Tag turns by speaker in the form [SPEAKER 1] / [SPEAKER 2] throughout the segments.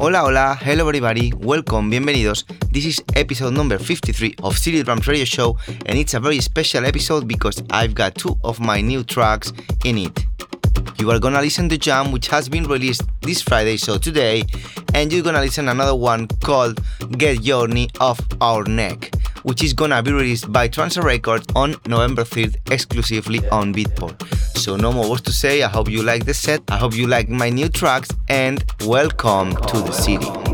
[SPEAKER 1] Hola, hola, hello everybody, welcome, bienvenidos. This is episode number 53 of City Drums Radio Show, and it's a very special episode because I've got two of my new tracks in it. You are gonna listen to Jam, which has been released this Friday, so today, and you're gonna listen another one called Get Your Knee Off Our Neck, which is gonna be released by Transfer Records on November 3rd exclusively on Beatport. So no more words to say. I hope you like the set. I hope you like my new tracks and welcome to the city.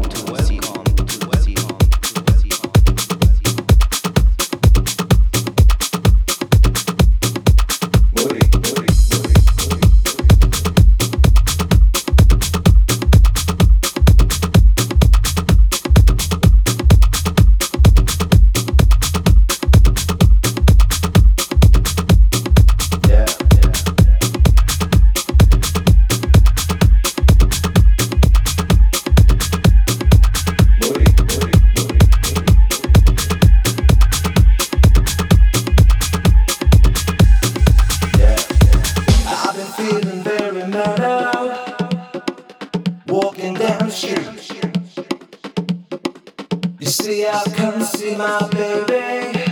[SPEAKER 2] See, I come see my baby,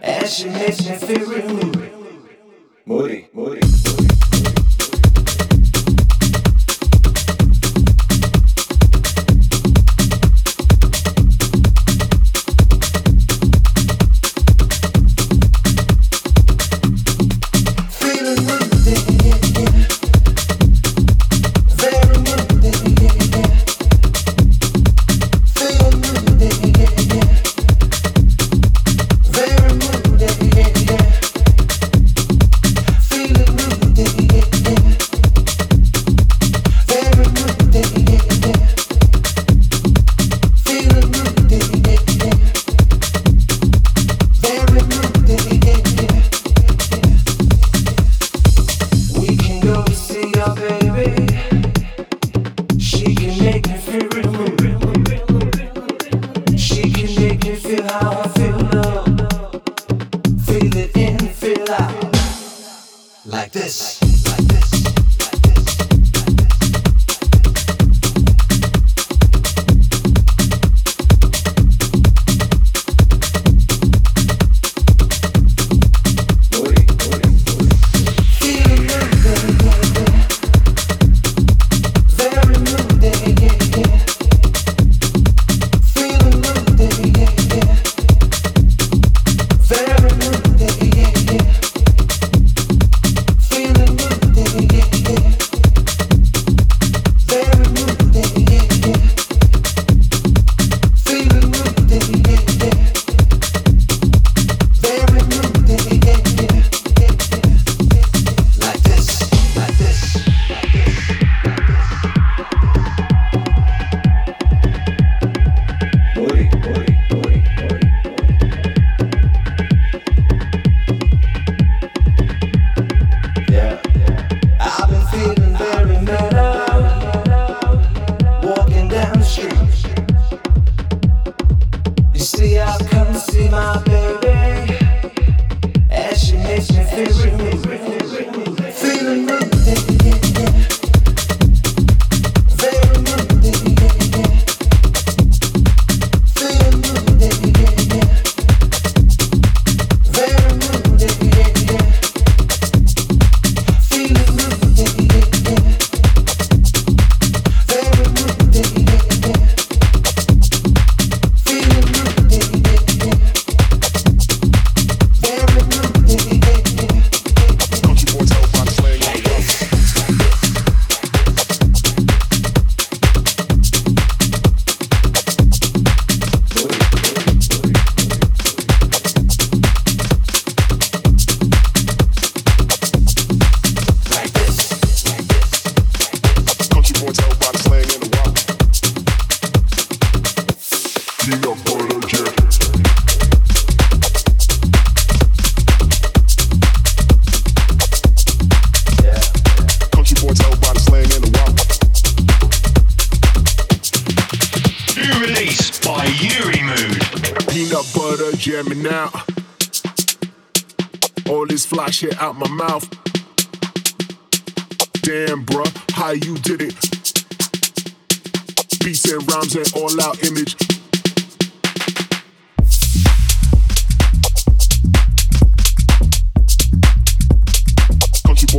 [SPEAKER 2] and she makes me feel rude. Moody, moody.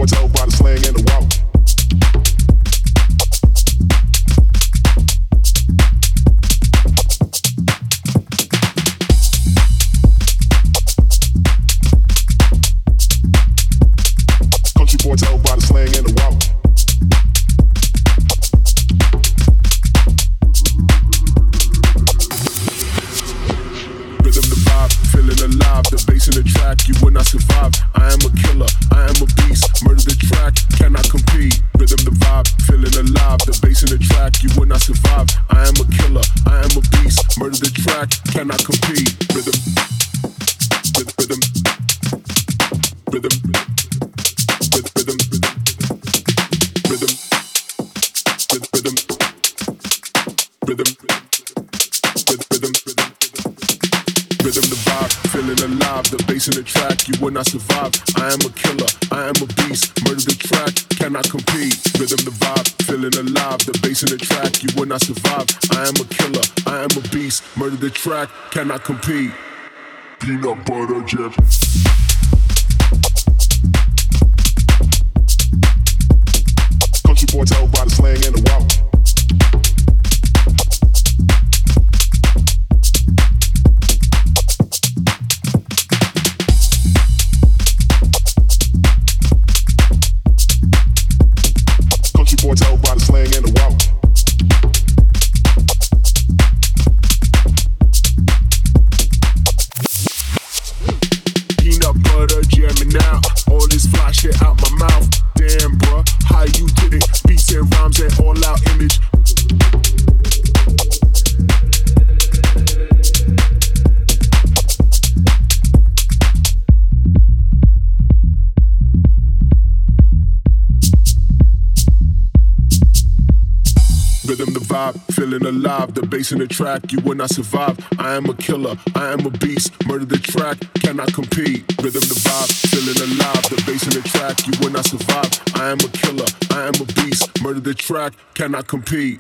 [SPEAKER 3] Tell by the slang and the
[SPEAKER 4] in the track, you will not survive. I am a killer, I am a beast. Murder the track, cannot compete. Rhythm the vibe, feeling alive. The bass in the track, you will not survive. I am a killer, I am a beast. Murder the track, cannot compete.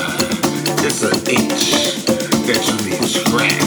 [SPEAKER 5] Yeah, yeah.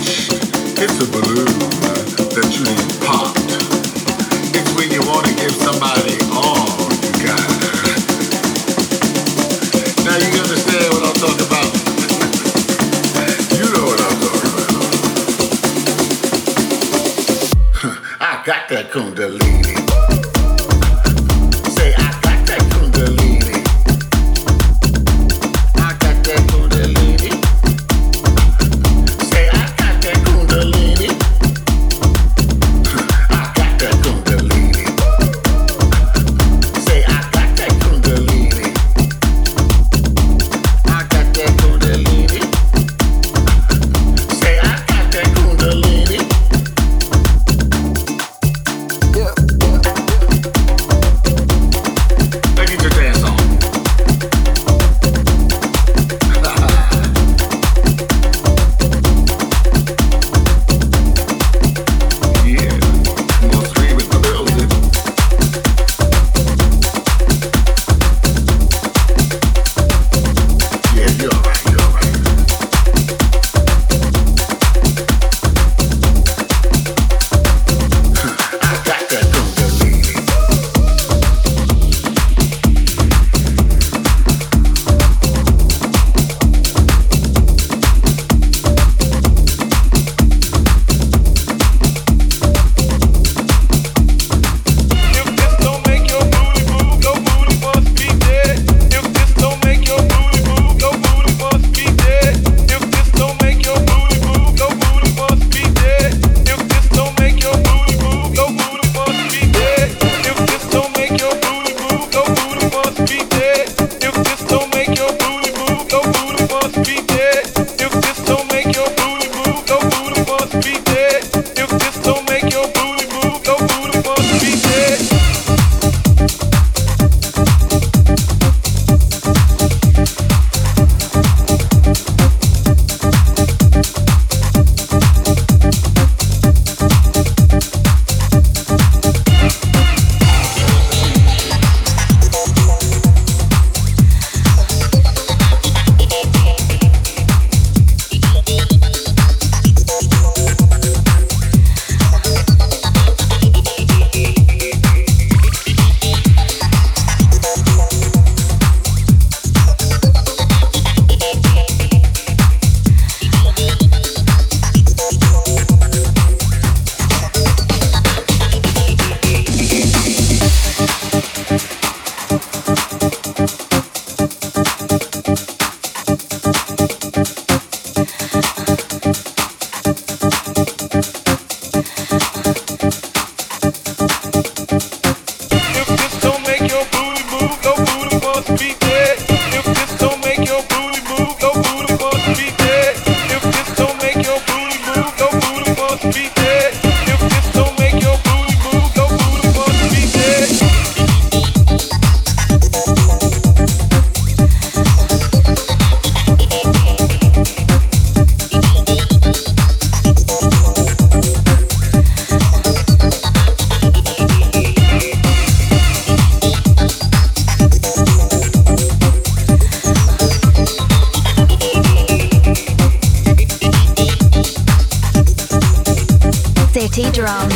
[SPEAKER 6] Drums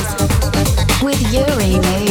[SPEAKER 6] with Uri Mood.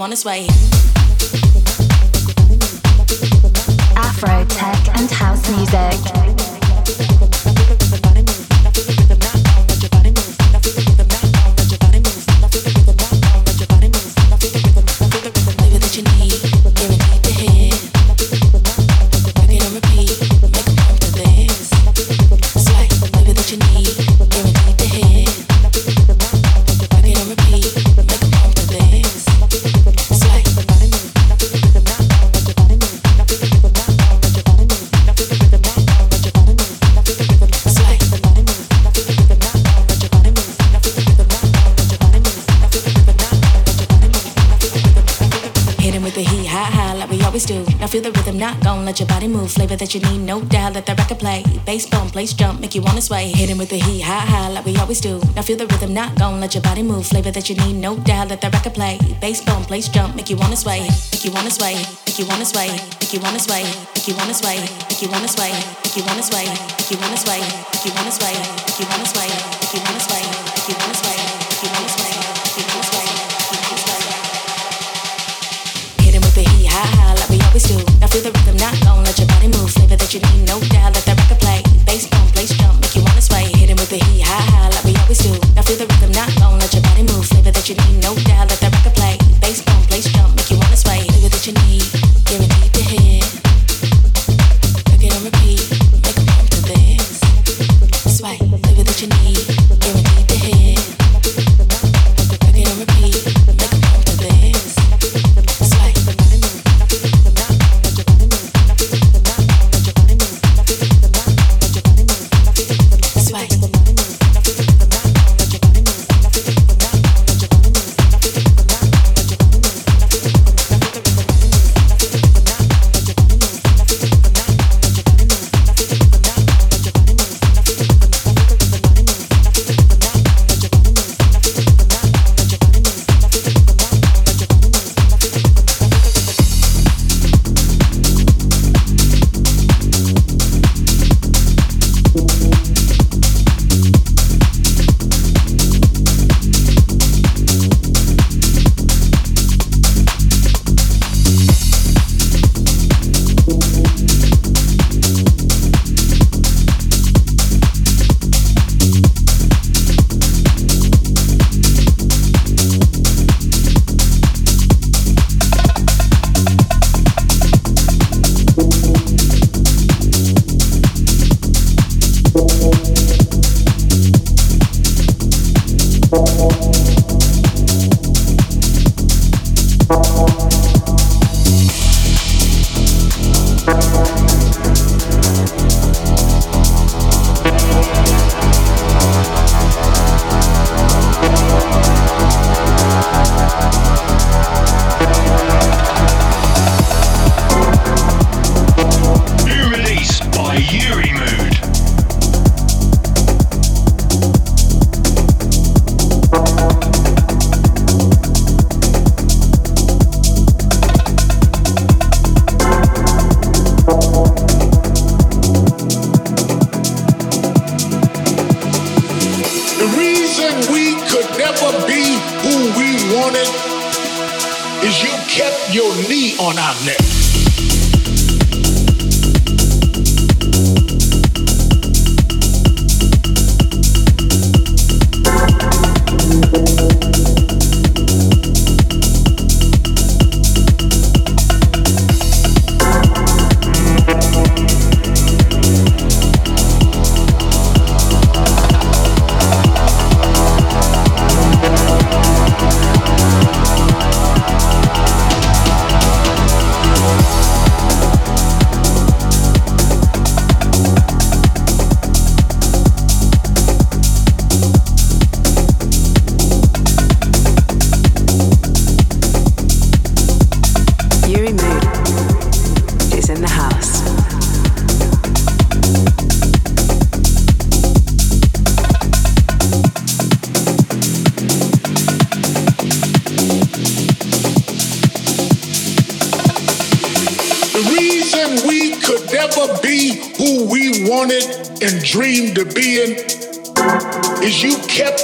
[SPEAKER 7] Wanna sway. That you need, no doubt. Let the record play. Bass bump, place jump, make you wanna sway. Hit him with the heat, high, high, like we always do. Now feel the rhythm, not gon' let your body move. Flavor that you need, no doubt. Let the record play. Bass bump, place jump, make you wanna sway. Make you wanna sway. Make you wanna sway. Make you wanna sway. Make you wanna sway. Make you wanna sway. Make you wanna sway. Make you wanna sway. Make you wanna sway. Make you wanna sway. Make you wanna sway. Make you wanna sway. Make you wanna sway. Always do. Now feel the rhythm, not gon' let your body move. Flavor that you need, no doubt. Let that record play. Bass bump, place jump, make you wanna sway. Hit him with the heat, high, high, like we always do. Now feel the rhythm, not gon' let your body move. Flavor that you need, no doubt. Let that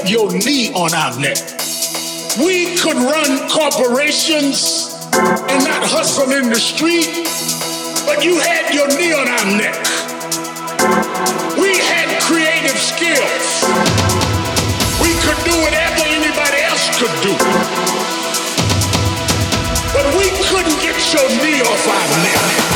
[SPEAKER 8] you your knee on our neck. We could run corporations and not hustle in the street, but you had your knee on our neck. We had creative skills. We could do whatever anybody else could do. But we couldn't get your knee off our neck.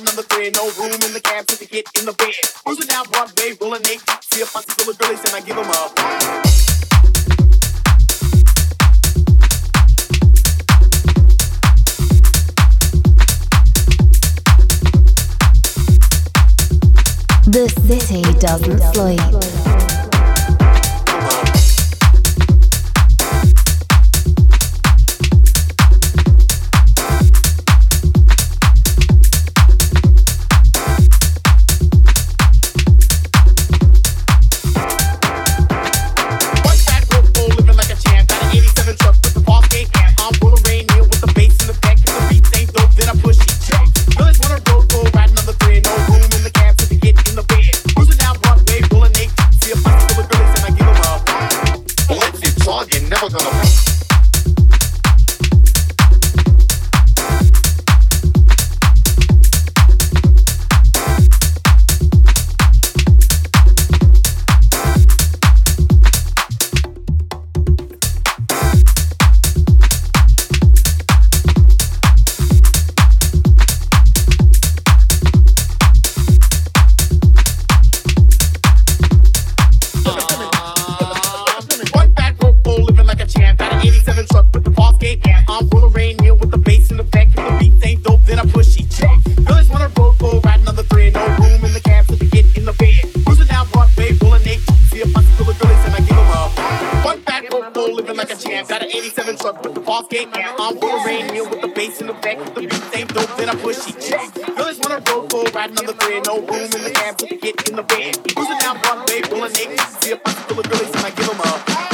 [SPEAKER 9] On the thread. No room in the cab to get in the bed. Cruising down Broadway, rolling eight. See a full of girlies and I give them up.
[SPEAKER 6] The city doesn't sleep.
[SPEAKER 9] the boss game. I'm full rain meal with the bass in the back. The beat ain't dope, then I push each check. Wanna roll for riding on the grid. No room in the cab, the get in the bed. Losing out one way, pulling eight. See if I can fill the Phillies and I give them up.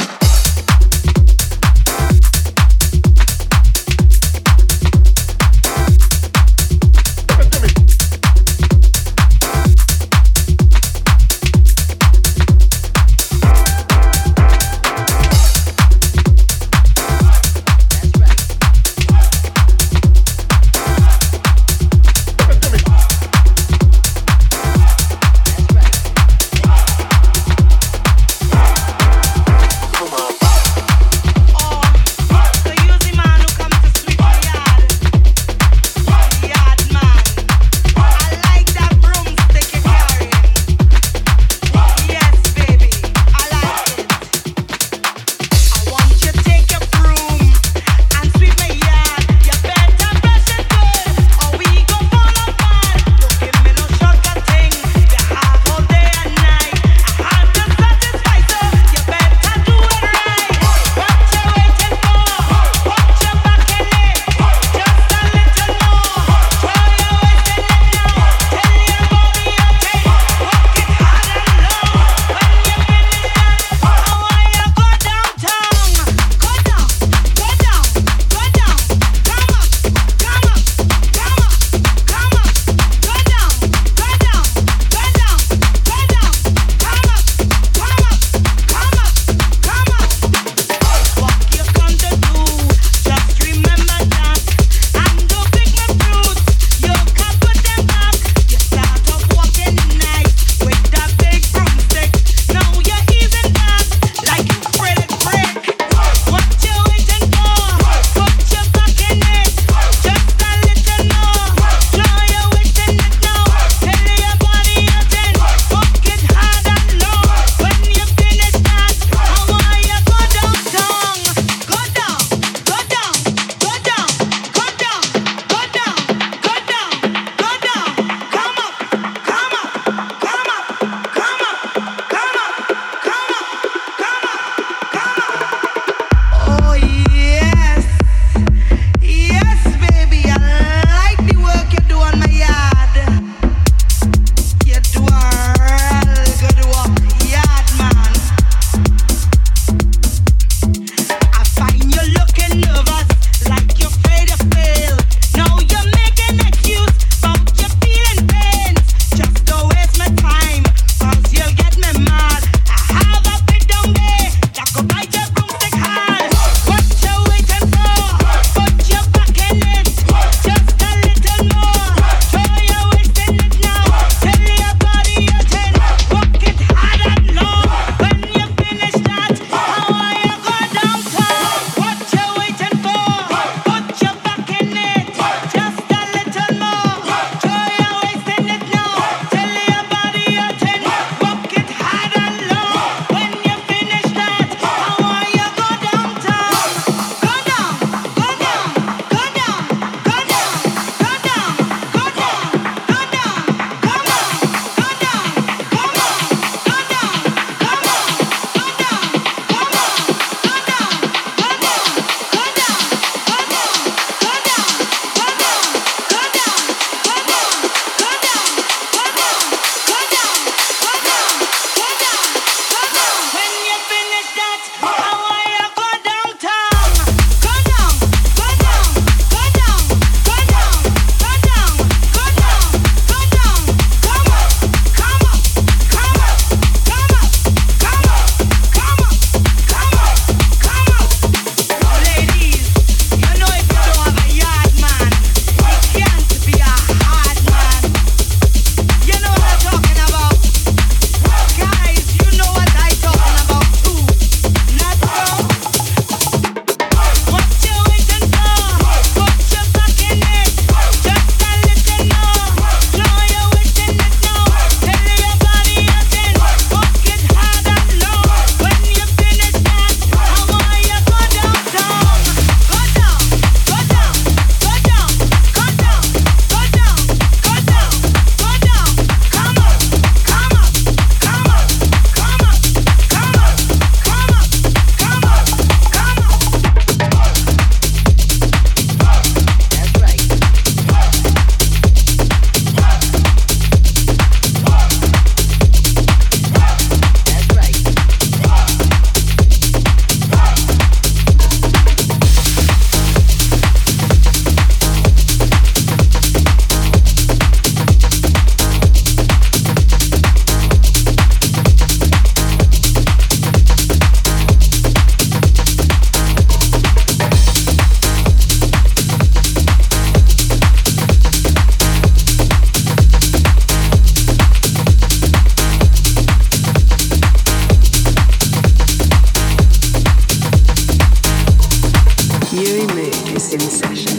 [SPEAKER 10] in.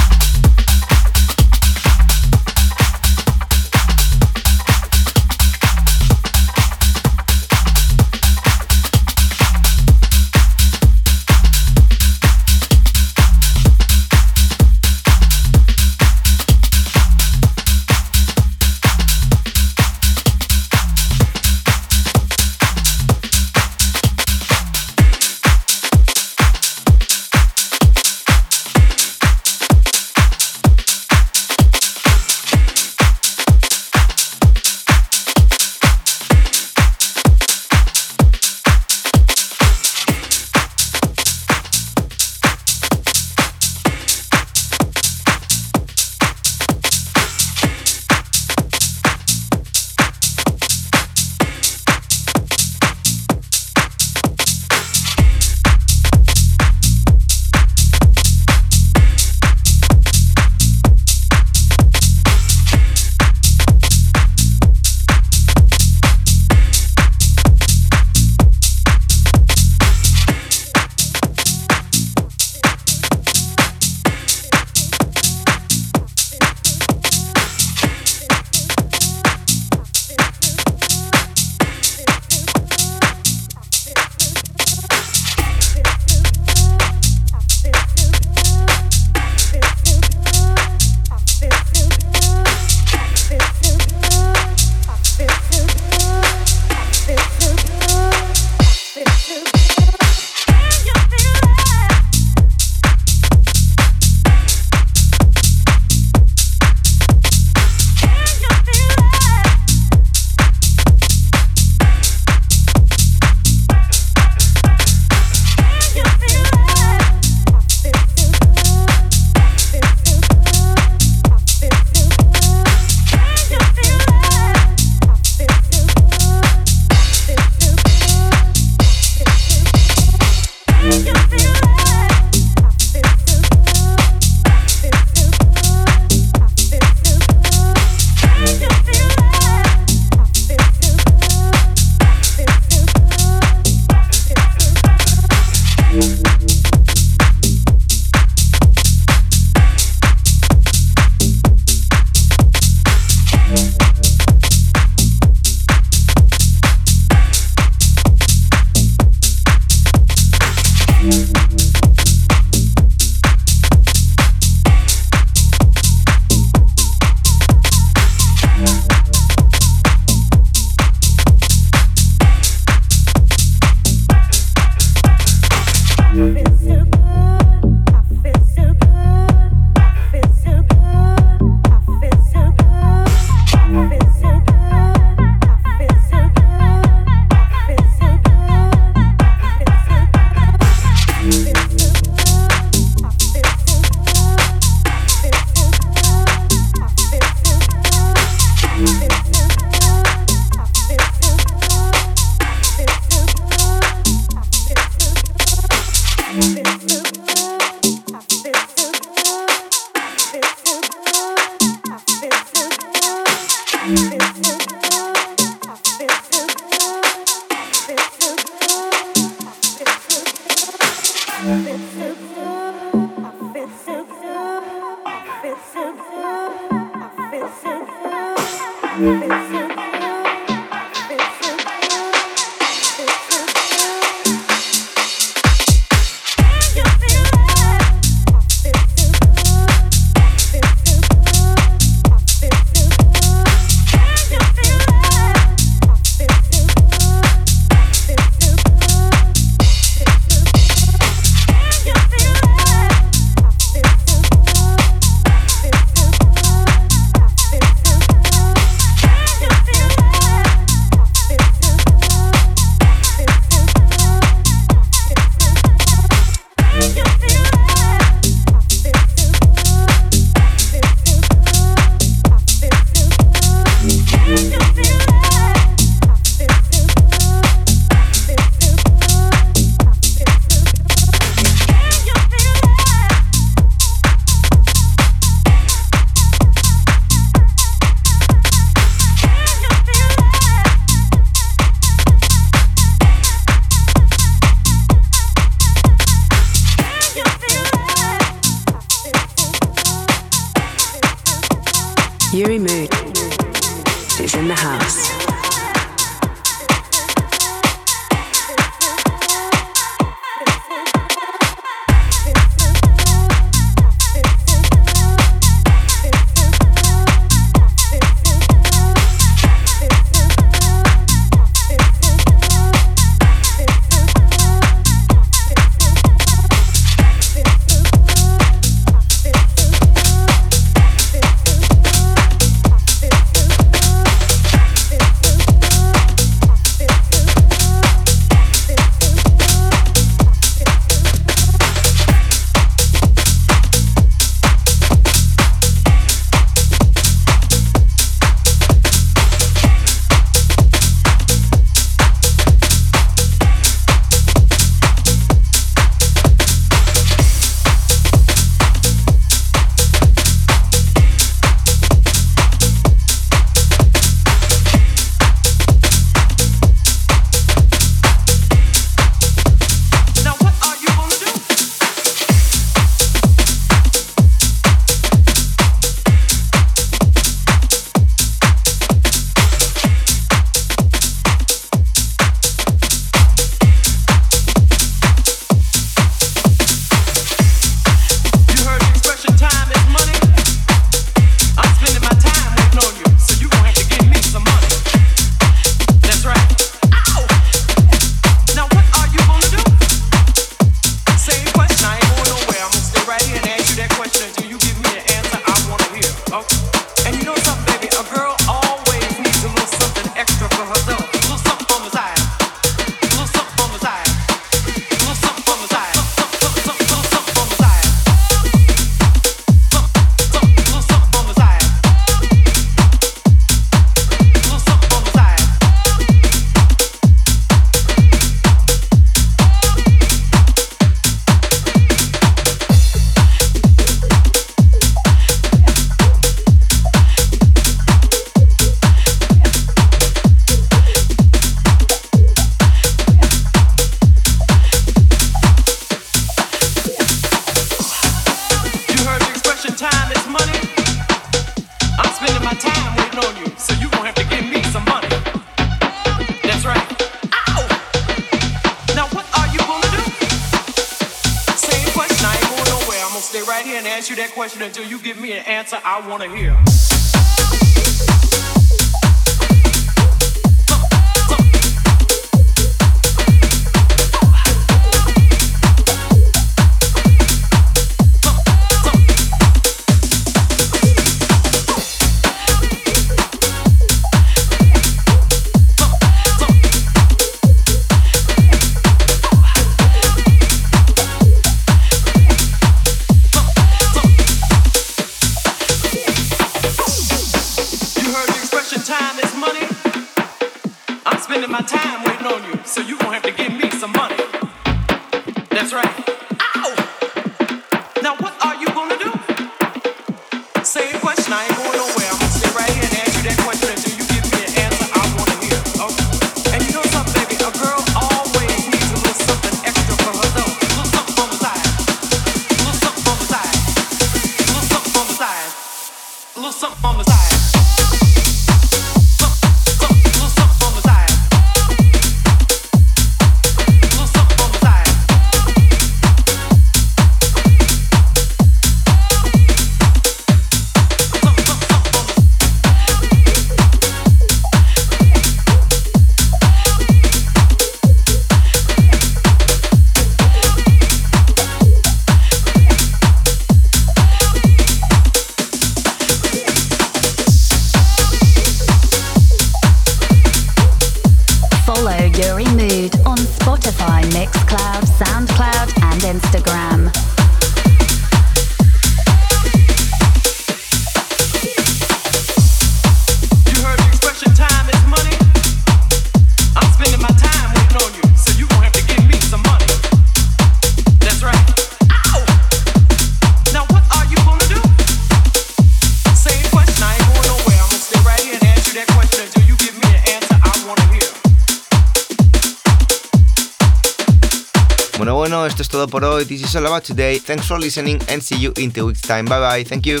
[SPEAKER 1] Esto es todo por hoy. This is all about today. Thanks for listening and see you in two weeks' time. Bye bye. Thank you.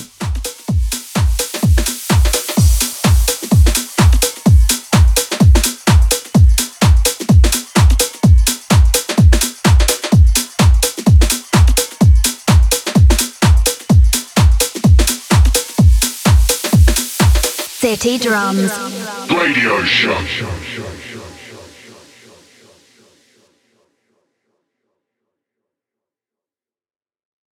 [SPEAKER 6] City Drums.
[SPEAKER 11] Radio Show.